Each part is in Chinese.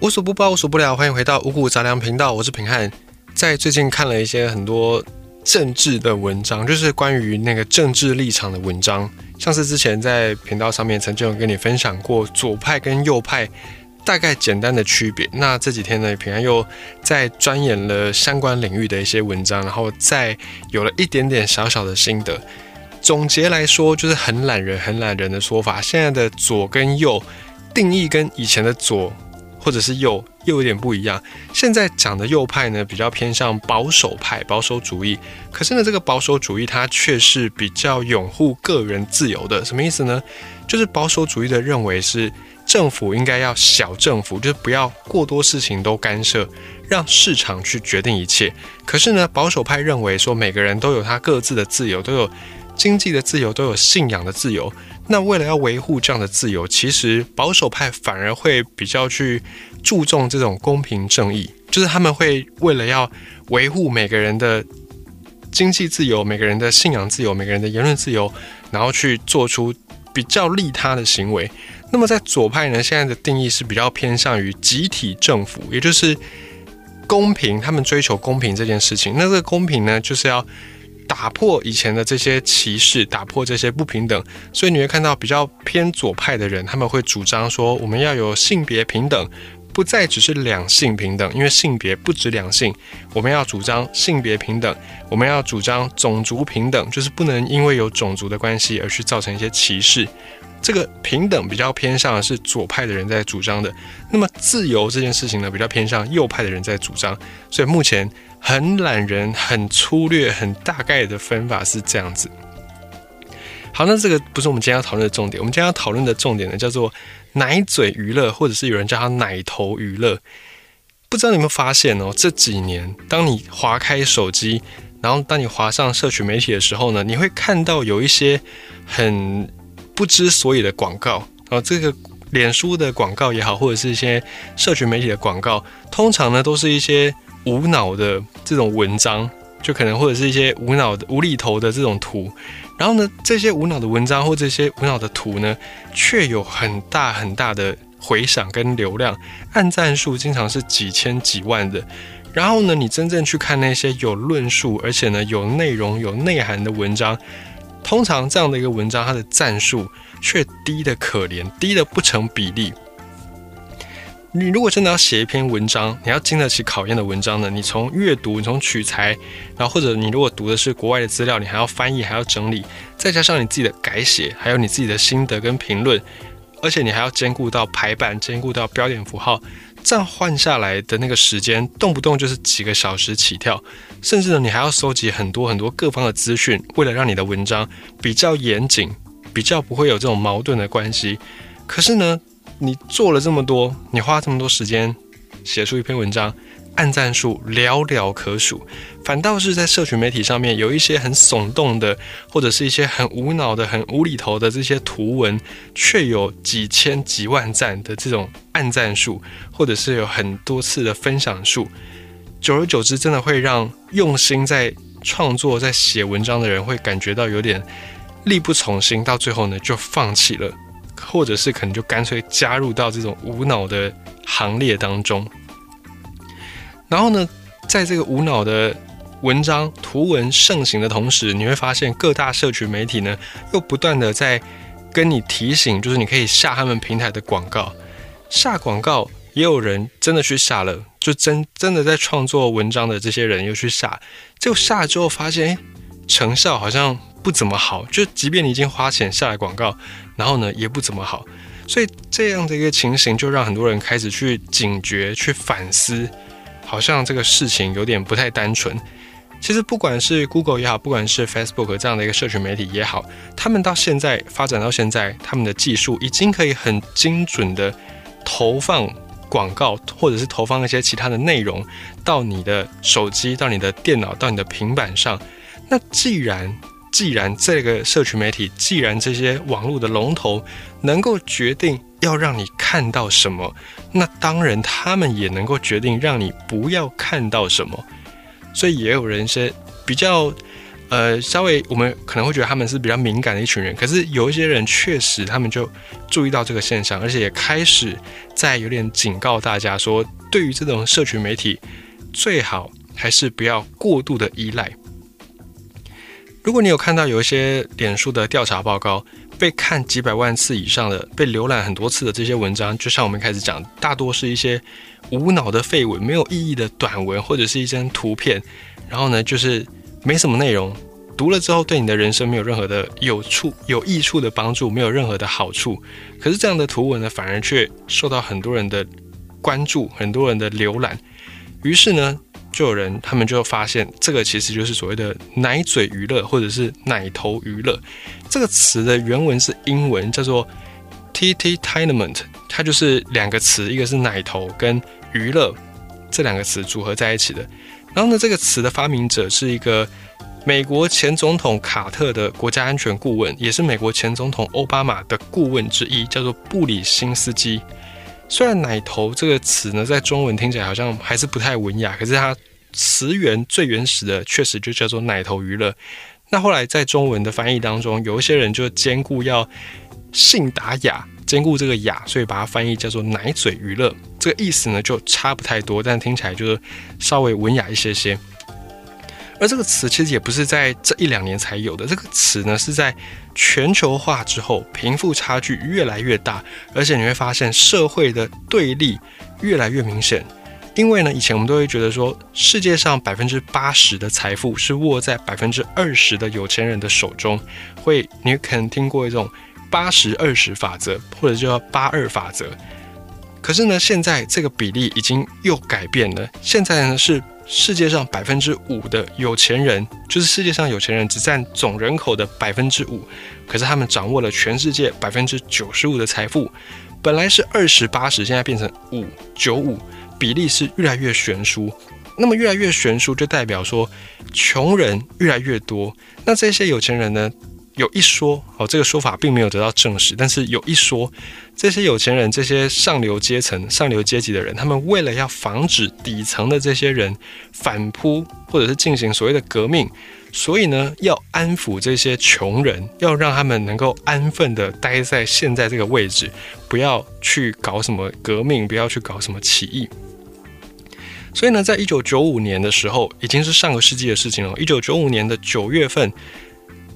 无所不包，无所不聊，欢迎回到五谷杂粮频道，我是平汉。在最近看了一些很多政治的文章，就是关于那个政治立场的文章，像是之前在频道上面曾经有跟你分享过左派跟右派大概简单的区别。那这几天呢，平安又在钻研了相关领域的一些文章，然后再有了一点点小小的心得。总结来说，就是很懒人、很懒人的说法。现在的左跟右定义跟以前的左。或者是右又有点不一样。现在讲的右派呢，比较偏向保守派、保守主义。可是呢，这个保守主义它却是比较拥护个人自由的。什么意思呢？就是保守主义的认为是政府应该要小政府，就是不要过多事情都干涉，让市场去决定一切。可是呢，保守派认为说每个人都有他各自的自由，都有经济的自由，都有信仰的自由。那为了要维护这样的自由，其实保守派反而会比较去注重这种公平正义，就是他们会为了要维护每个人的经济自由、每个人的信仰自由、每个人的言论自由，然后去做出比较利他的行为。那么在左派呢，现在的定义是比较偏向于集体政府，也就是公平，他们追求公平这件事情。那这个公平呢，就是要。打破以前的这些歧视，打破这些不平等，所以你会看到比较偏左派的人，他们会主张说，我们要有性别平等，不再只是两性平等，因为性别不止两性，我们要主张性别平等，我们要主张种族平等，就是不能因为有种族的关系而去造成一些歧视。这个平等比较偏向是左派的人在主张的，那么自由这件事情呢，比较偏向右派的人在主张。所以目前很懒人、很粗略、很大概的分法是这样子。好，那这个不是我们今天要讨论的重点。我们今天要讨论的重点呢，叫做奶嘴娱乐，或者是有人叫它奶头娱乐。不知道你有没有发现哦？这几年，当你划开手机，然后当你划上社群媒体的时候呢，你会看到有一些很。不知所以的广告然后，这个脸书的广告也好，或者是一些社群媒体的广告，通常呢都是一些无脑的这种文章，就可能或者是一些无脑的无厘头的这种图。然后呢，这些无脑的文章或这些无脑的图呢，却有很大很大的回响跟流量，按赞数经常是几千几万的。然后呢，你真正去看那些有论述，而且呢有内容、有内涵的文章。通常这样的一个文章，它的赞数却低的可怜，低的不成比例。你如果真的要写一篇文章，你要经得起考验的文章呢？你从阅读，你从取材，然后或者你如果读的是国外的资料，你还要翻译，还要整理，再加上你自己的改写，还有你自己的心得跟评论，而且你还要兼顾到排版，兼顾到标点符号。这样换下来的那个时间，动不动就是几个小时起跳，甚至呢，你还要收集很多很多各方的资讯，为了让你的文章比较严谨，比较不会有这种矛盾的关系。可是呢，你做了这么多，你花这么多时间写出一篇文章。按赞数寥寥可数，反倒是在社群媒体上面有一些很耸动的，或者是一些很无脑的、很无厘头的这些图文，却有几千几万赞的这种按赞数，或者是有很多次的分享数。久而久之，真的会让用心在创作、在写文章的人会感觉到有点力不从心，到最后呢就放弃了，或者是可能就干脆加入到这种无脑的行列当中。然后呢，在这个无脑的文章图文盛行的同时，你会发现各大社群媒体呢，又不断的在跟你提醒，就是你可以下他们平台的广告。下广告也有人真的去下了，就真真的在创作文章的这些人又去下，就下了之后发现，哎，成效好像不怎么好。就即便你已经花钱下了广告，然后呢，也不怎么好。所以这样的一个情形，就让很多人开始去警觉、去反思。好像这个事情有点不太单纯。其实不管是 Google 也好，不管是 Facebook 这样的一个社群媒体也好，他们到现在发展到现在，他们的技术已经可以很精准的投放广告，或者是投放一些其他的内容到你的手机、到你的电脑、到你的平板上。那既然既然这个社群媒体，既然这些网络的龙头能够决定要让你看到什么，那当然他们也能够决定让你不要看到什么。所以也有人是比较呃，稍微我们可能会觉得他们是比较敏感的一群人，可是有一些人确实他们就注意到这个现象，而且也开始在有点警告大家说，对于这种社群媒体，最好还是不要过度的依赖。如果你有看到有一些脸书的调查报告，被看几百万次以上的、被浏览很多次的这些文章，就像我们开始讲，大多是一些无脑的废文、没有意义的短文，或者是一张图片，然后呢，就是没什么内容，读了之后对你的人生没有任何的有处、有益处的帮助，没有任何的好处。可是这样的图文呢，反而却受到很多人的关注，很多人的浏览。于是呢。就有人，他们就发现这个其实就是所谓的“奶嘴娱乐”或者是“奶头娱乐”这个词的原文是英文，叫做 “T T t i n e m e n t 它就是两个词，一个是奶头跟娱乐这两个词组合在一起的。然后呢，这个词的发明者是一个美国前总统卡特的国家安全顾问，也是美国前总统奥巴马的顾问之一，叫做布里辛斯基。虽然“奶头”这个词呢，在中文听起来好像还是不太文雅，可是它词源最原始的确实就叫做“奶头娱乐”。那后来在中文的翻译当中，有一些人就兼顾要信达雅，兼顾这个雅，所以把它翻译叫做“奶嘴娱乐”。这个意思呢就差不太多，但听起来就是稍微文雅一些些。而这个词其实也不是在这一两年才有的，这个词呢是在全球化之后，贫富差距越来越大，而且你会发现社会的对立越来越明显。因为呢，以前我们都会觉得说，世界上百分之八十的财富是握在百分之二十的有钱人的手中，会你可能听过一种八十二十法则，或者叫八二法则。可是呢，现在这个比例已经又改变了，现在呢是。世界上百分之五的有钱人，就是世界上有钱人只占总人口的百分之五，可是他们掌握了全世界百分之九十五的财富。本来是二十八十，现在变成五九五，比例是越来越悬殊。那么越来越悬殊，就代表说穷人越来越多。那这些有钱人呢？有一说哦，这个说法并没有得到证实，但是有一说，这些有钱人、这些上流阶层、上流阶级的人，他们为了要防止底层的这些人反扑，或者是进行所谓的革命，所以呢，要安抚这些穷人，要让他们能够安分的待在现在这个位置，不要去搞什么革命，不要去搞什么起义。所以呢，在一九九五年的时候，已经是上个世纪的事情了。一九九五年的九月份。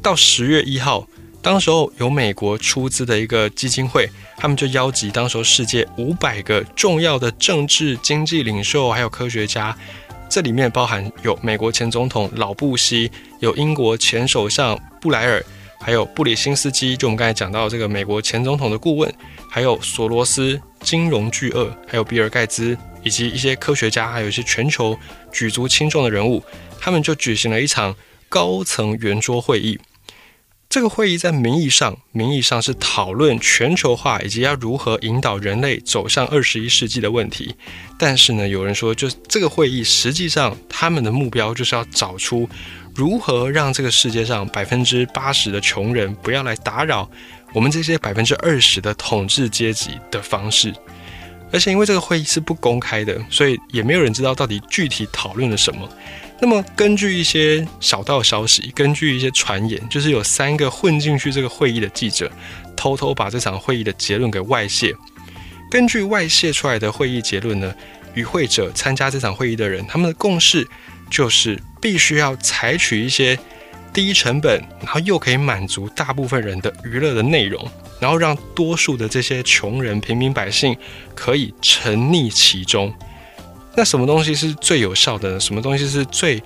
到十月一号，当时候有美国出资的一个基金会，他们就邀集当时候世界五百个重要的政治经济领袖，还有科学家，这里面包含有美国前总统老布希，有英国前首相布莱尔，还有布里辛斯基，就我们刚才讲到这个美国前总统的顾问，还有索罗斯金融巨鳄，还有比尔盖茨，以及一些科学家，还有一些全球举足轻重的人物，他们就举行了一场高层圆桌会议。这个会议在名义上，名义上是讨论全球化以及要如何引导人类走向二十一世纪的问题。但是呢，有人说，就这个会议实际上他们的目标就是要找出如何让这个世界上百分之八十的穷人不要来打扰我们这些百分之二十的统治阶级的方式。而且因为这个会议是不公开的，所以也没有人知道到底具体讨论了什么。那么，根据一些小道消息，根据一些传言，就是有三个混进去这个会议的记者，偷偷把这场会议的结论给外泄。根据外泄出来的会议结论呢，与会者参加这场会议的人，他们的共识就是必须要采取一些低成本，然后又可以满足大部分人的娱乐的内容，然后让多数的这些穷人、平民百姓可以沉溺其中。那什么东西是最有效的呢？什么东西是最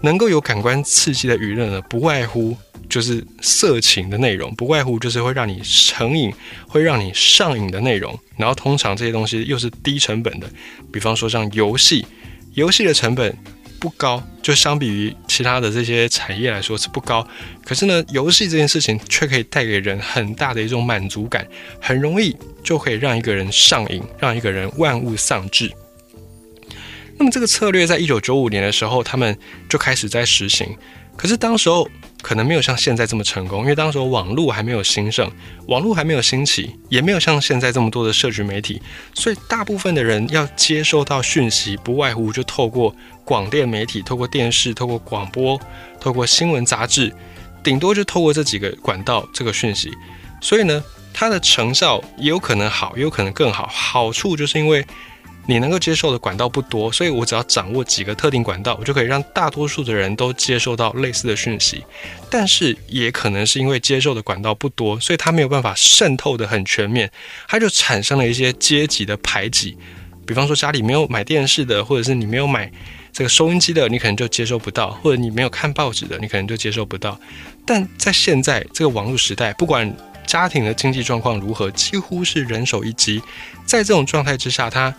能够有感官刺激的娱乐呢？不外乎就是色情的内容，不外乎就是会让你成瘾、会让你上瘾的内容。然后通常这些东西又是低成本的，比方说像游戏，游戏的成本不高，就相比于其他的这些产业来说是不高。可是呢，游戏这件事情却可以带给人很大的一种满足感，很容易就可以让一个人上瘾，让一个人万物丧志。那么这个策略在一九九五年的时候，他们就开始在实行。可是当时候可能没有像现在这么成功，因为当时网络还没有兴盛，网络还没有兴起，也没有像现在这么多的社群媒体，所以大部分的人要接收到讯息，不外乎就透过广电媒体、透过电视、透过广播、透过新闻杂志，顶多就透过这几个管道这个讯息。所以呢，它的成效也有可能好，也有可能更好。好处就是因为。你能够接受的管道不多，所以我只要掌握几个特定管道，我就可以让大多数的人都接受到类似的讯息。但是也可能是因为接受的管道不多，所以它没有办法渗透的很全面，它就产生了一些阶级的排挤。比方说家里没有买电视的，或者是你没有买这个收音机的，你可能就接受不到；或者你没有看报纸的，你可能就接受不到。但在现在这个网络时代，不管家庭的经济状况如何，几乎是人手一机。在这种状态之下，它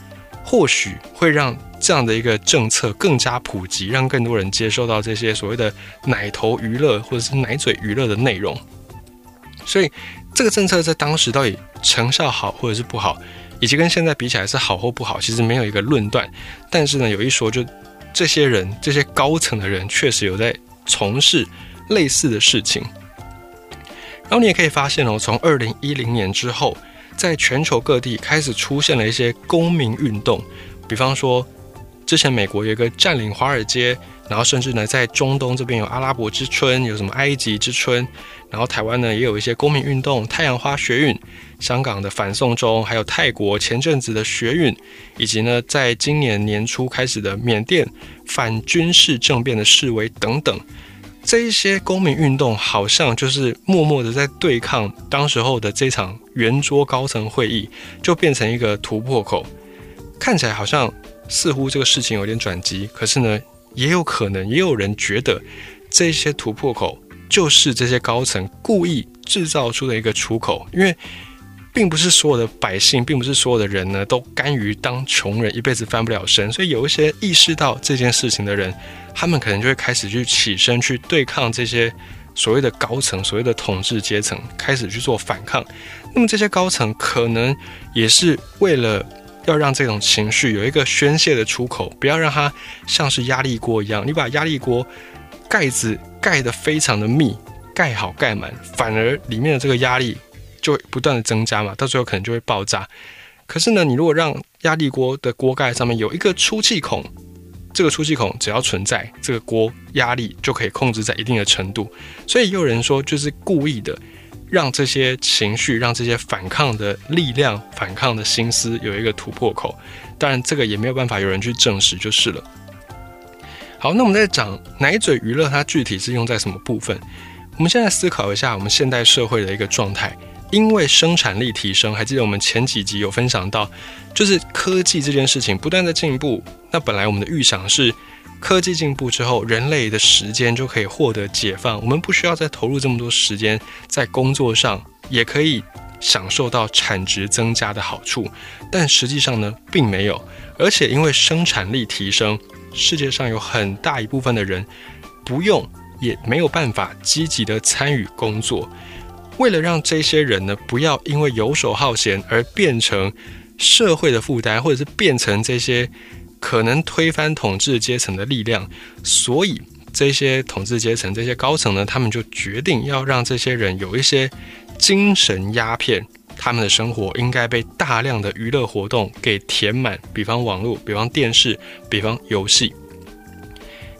或许会让这样的一个政策更加普及，让更多人接受到这些所谓的奶头娱乐或者是奶嘴娱乐的内容。所以，这个政策在当时到底成效好或者是不好，以及跟现在比起来是好或不好，其实没有一个论断。但是呢，有一说，就这些人这些高层的人确实有在从事类似的事情。然后你也可以发现哦，从二零一零年之后。在全球各地开始出现了一些公民运动，比方说，之前美国有一个占领华尔街，然后甚至呢，在中东这边有阿拉伯之春，有什么埃及之春，然后台湾呢也有一些公民运动，太阳花学运，香港的反送中，还有泰国前阵子的学运，以及呢，在今年年初开始的缅甸反军事政变的示威等等。这一些公民运动好像就是默默的在对抗当时候的这场圆桌高层会议，就变成一个突破口。看起来好像似乎这个事情有点转机，可是呢，也有可能也有人觉得这些突破口就是这些高层故意制造出的一个出口，因为。并不是所有的百姓，并不是所有的人呢，都甘于当穷人，一辈子翻不了身。所以有一些意识到这件事情的人，他们可能就会开始去起身去对抗这些所谓的高层、所谓的统治阶层，开始去做反抗。那么这些高层可能也是为了要让这种情绪有一个宣泄的出口，不要让它像是压力锅一样，你把压力锅盖子盖得非常的密，盖好盖满，反而里面的这个压力。就会不断的增加嘛，到最后可能就会爆炸。可是呢，你如果让压力锅的锅盖上面有一个出气孔，这个出气孔只要存在，这个锅压力就可以控制在一定的程度。所以也有人说，就是故意的让这些情绪、让这些反抗的力量、反抗的心思有一个突破口。当然，这个也没有办法有人去证实就是了。好，那我们在讲奶嘴娱乐，它具体是用在什么部分？我们现在思考一下我们现代社会的一个状态。因为生产力提升，还记得我们前几集有分享到，就是科技这件事情不断的进步。那本来我们的预想是，科技进步之后，人类的时间就可以获得解放，我们不需要再投入这么多时间在工作上，也可以享受到产值增加的好处。但实际上呢，并没有。而且因为生产力提升，世界上有很大一部分的人不用，也没有办法积极的参与工作。为了让这些人呢，不要因为游手好闲而变成社会的负担，或者是变成这些可能推翻统治阶层的力量，所以这些统治阶层、这些高层呢，他们就决定要让这些人有一些精神鸦片，他们的生活应该被大量的娱乐活动给填满，比方网络，比方电视，比方游戏。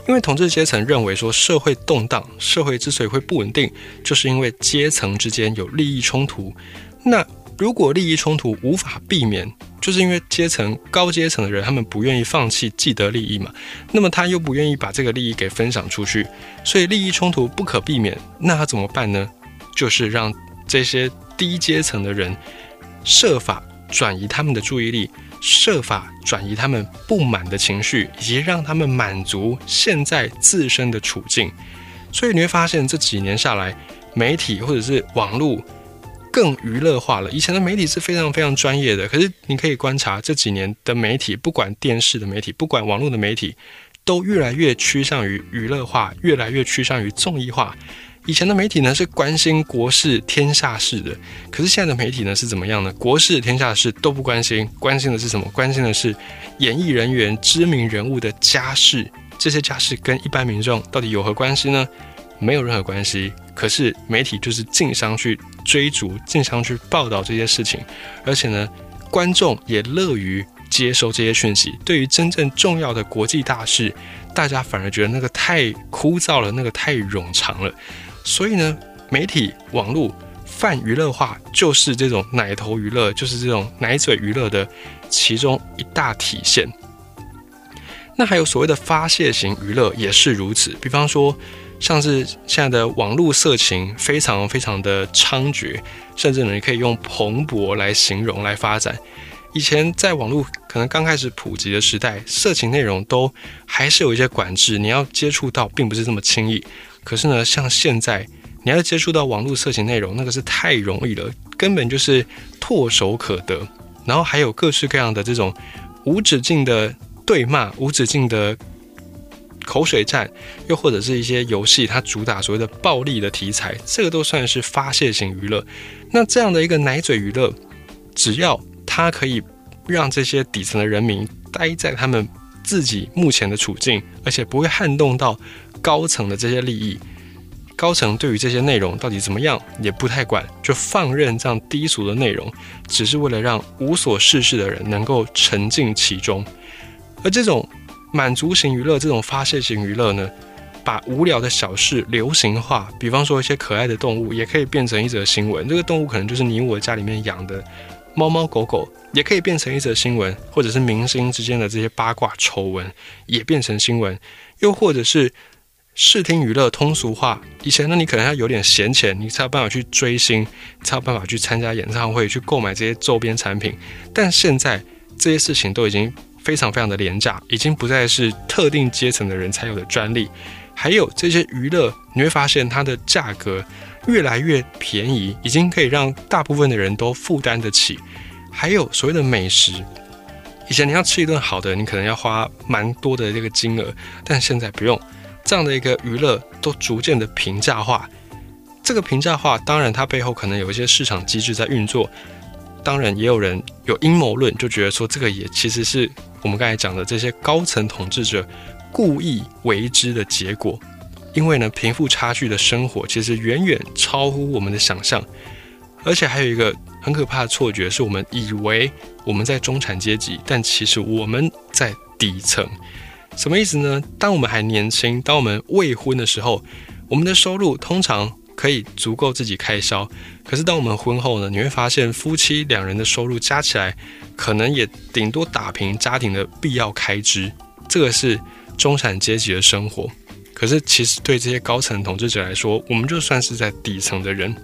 因为统治阶层认为说，社会动荡，社会之所以会不稳定，就是因为阶层之间有利益冲突。那如果利益冲突无法避免，就是因为阶层高阶层的人他们不愿意放弃既得利益嘛，那么他又不愿意把这个利益给分享出去，所以利益冲突不可避免。那他怎么办呢？就是让这些低阶层的人设法转移他们的注意力。设法转移他们不满的情绪，以及让他们满足现在自身的处境。所以你会发现，这几年下来，媒体或者是网络更娱乐化了。以前的媒体是非常非常专业的，可是你可以观察这几年的媒体，不管电视的媒体，不管网络的媒体，都越来越趋向于娱乐化，越来越趋向于综艺化。以前的媒体呢是关心国事天下事的，可是现在的媒体呢是怎么样呢？国事天下事都不关心，关心的是什么？关心的是演艺人员、知名人物的家事，这些家事跟一般民众到底有何关系呢？没有任何关系。可是媒体就是竞相去追逐，竞相去报道这些事情，而且呢，观众也乐于接收这些讯息。对于真正重要的国际大事，大家反而觉得那个太枯燥了，那个太冗长了。所以呢，媒体网络泛娱乐化，就是这种奶头娱乐，就是这种奶嘴娱乐的其中一大体现。那还有所谓的发泄型娱乐也是如此，比方说。像是现在的网络色情非常非常的猖獗，甚至呢，你可以用蓬勃来形容来发展。以前在网络可能刚开始普及的时代，色情内容都还是有一些管制，你要接触到并不是这么轻易。可是呢，像现在你要接触到网络色情内容，那个是太容易了，根本就是唾手可得。然后还有各式各样的这种无止境的对骂，无止境的。口水战，又或者是一些游戏，它主打所谓的暴力的题材，这个都算是发泄型娱乐。那这样的一个奶嘴娱乐，只要它可以让这些底层的人民待在他们自己目前的处境，而且不会撼动到高层的这些利益，高层对于这些内容到底怎么样也不太管，就放任这样低俗的内容，只是为了让无所事事的人能够沉浸其中，而这种。满足型娱乐这种发泄型娱乐呢，把无聊的小事流行化，比方说一些可爱的动物，也可以变成一则新闻。这个动物可能就是你我家里面养的猫猫狗狗，也可以变成一则新闻，或者是明星之间的这些八卦丑闻也变成新闻。又或者是视听娱乐通俗化，以前呢你可能要有点闲钱，你才有办法去追星，才有办法去参加演唱会，去购买这些周边产品。但现在这些事情都已经。非常非常的廉价，已经不再是特定阶层的人才有的专利。还有这些娱乐，你会发现它的价格越来越便宜，已经可以让大部分的人都负担得起。还有所谓的美食，以前你要吃一顿好的，你可能要花蛮多的这个金额，但现在不用。这样的一个娱乐都逐渐的平价化。这个平价化，当然它背后可能有一些市场机制在运作。当然，也有人有阴谋论，就觉得说这个也其实是。我们刚才讲的这些高层统治者故意为之的结果，因为呢，贫富差距的生活其实远远超乎我们的想象，而且还有一个很可怕的错觉，是我们以为我们在中产阶级，但其实我们在底层。什么意思呢？当我们还年轻，当我们未婚的时候，我们的收入通常可以足够自己开销。可是当我们婚后呢，你会发现夫妻两人的收入加起来。可能也顶多打平家庭的必要开支，这个是中产阶级的生活。可是其实对这些高层统治者来说，我们就算是在底层的人。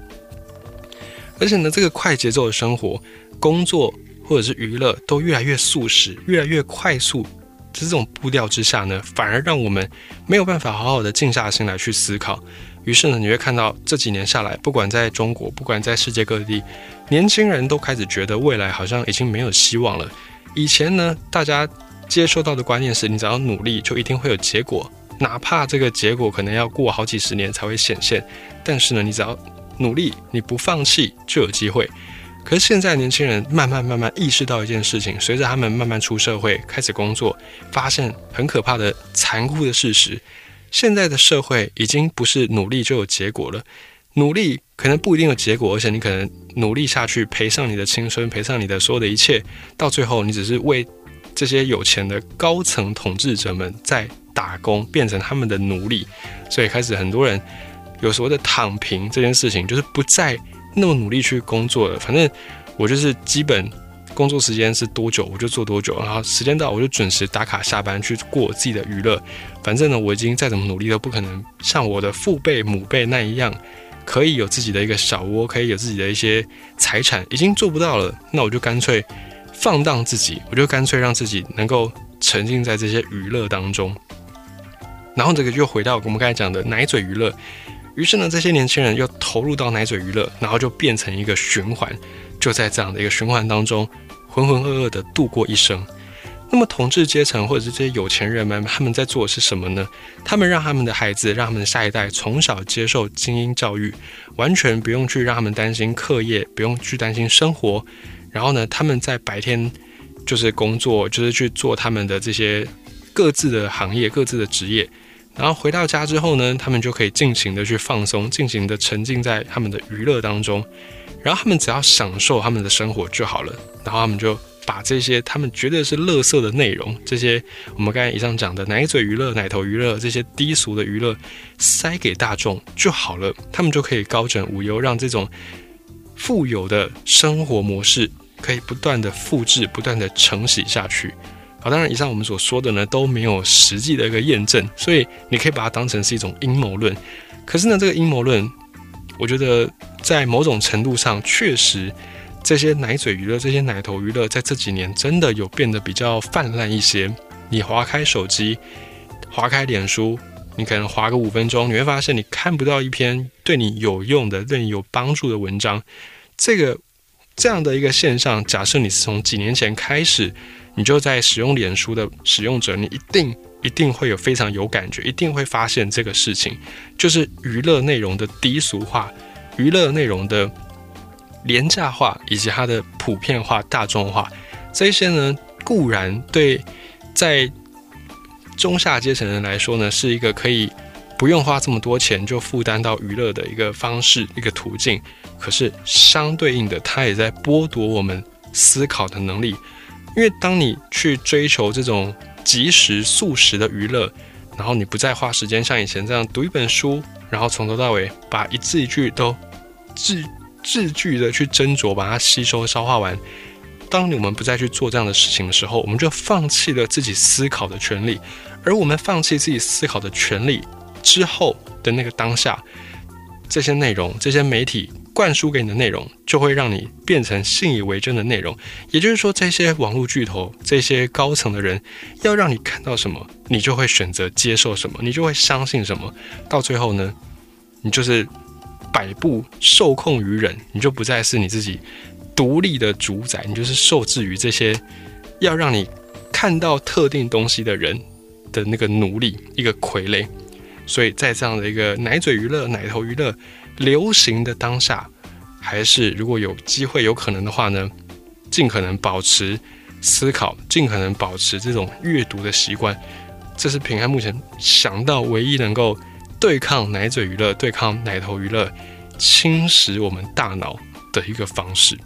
而且呢，这个快节奏的生活、工作或者是娱乐都越来越速食、越来越快速，这种步调之下呢，反而让我们没有办法好好的静下心来去思考。于是呢，你会看到这几年下来，不管在中国，不管在世界各地，年轻人都开始觉得未来好像已经没有希望了。以前呢，大家接收到的观念是你只要努力就一定会有结果，哪怕这个结果可能要过好几十年才会显现。但是呢，你只要努力，你不放弃就有机会。可是现在年轻人慢慢慢慢意识到一件事情，随着他们慢慢出社会开始工作，发现很可怕的残酷的事实。现在的社会已经不是努力就有结果了，努力可能不一定有结果，而且你可能努力下去赔上你的青春，赔上你的所有的一切，到最后你只是为这些有钱的高层统治者们在打工，变成他们的奴隶，所以开始很多人有所谓的躺平这件事情，就是不再那么努力去工作了，反正我就是基本。工作时间是多久，我就做多久，然后时间到我就准时打卡下班去过我自己的娱乐。反正呢，我已经再怎么努力都不可能像我的父辈母辈那一样，可以有自己的一个小窝，可以有自己的一些财产，已经做不到了。那我就干脆放荡自己，我就干脆让自己能够沉浸在这些娱乐当中。然后这个又回到我们刚才讲的奶嘴娱乐。于是呢，这些年轻人又投入到奶嘴娱乐，然后就变成一个循环。就在这样的一个循环当中，浑浑噩噩的度过一生。那么，统治阶层或者是这些有钱人们，他们在做的是什么呢？他们让他们的孩子，让他们的下一代从小接受精英教育，完全不用去让他们担心课业，不用去担心生活。然后呢，他们在白天就是工作，就是去做他们的这些各自的行业、各自的职业。然后回到家之后呢，他们就可以尽情的去放松，尽情的沉浸在他们的娱乐当中，然后他们只要享受他们的生活就好了。然后他们就把这些他们觉得是垃圾的内容，这些我们刚才以上讲的奶嘴娱乐、奶头娱乐这些低俗的娱乐塞给大众就好了，他们就可以高枕无忧，让这种富有的生活模式可以不断的复制、不断的承袭下去。好，当然，以上我们所说的呢都没有实际的一个验证，所以你可以把它当成是一种阴谋论。可是呢，这个阴谋论，我觉得在某种程度上，确实这些奶嘴娱乐、这些奶头娱乐，在这几年真的有变得比较泛滥一些。你划开手机，划开脸书，你可能划个五分钟，你会发现你看不到一篇对你有用的、对你有帮助的文章。这个这样的一个现象，假设你是从几年前开始。你就在使用脸书的使用者，你一定一定会有非常有感觉，一定会发现这个事情，就是娱乐内容的低俗化、娱乐内容的廉价化以及它的普遍化、大众化。这些呢，固然对在中下阶层人来说呢，是一个可以不用花这么多钱就负担到娱乐的一个方式、一个途径。可是相对应的，它也在剥夺我们思考的能力。因为当你去追求这种即时速食的娱乐，然后你不再花时间像以前这样读一本书，然后从头到尾把一字一句都字字句的去斟酌，把它吸收消化完。当我们不再去做这样的事情的时候，我们就放弃了自己思考的权利。而我们放弃自己思考的权利之后的那个当下，这些内容，这些媒体。灌输给你的内容，就会让你变成信以为真的内容。也就是说，这些网络巨头、这些高层的人，要让你看到什么，你就会选择接受什么，你就会相信什么。到最后呢，你就是摆布受控于人，你就不再是你自己独立的主宰，你就是受制于这些要让你看到特定东西的人的那个奴隶，一个傀儡。所以在这样的一个奶嘴娱乐、奶头娱乐。流行的当下，还是如果有机会、有可能的话呢，尽可能保持思考，尽可能保持这种阅读的习惯。这是平安目前想到唯一能够对抗奶嘴娱乐、对抗奶头娱乐侵蚀我们大脑的一个方式。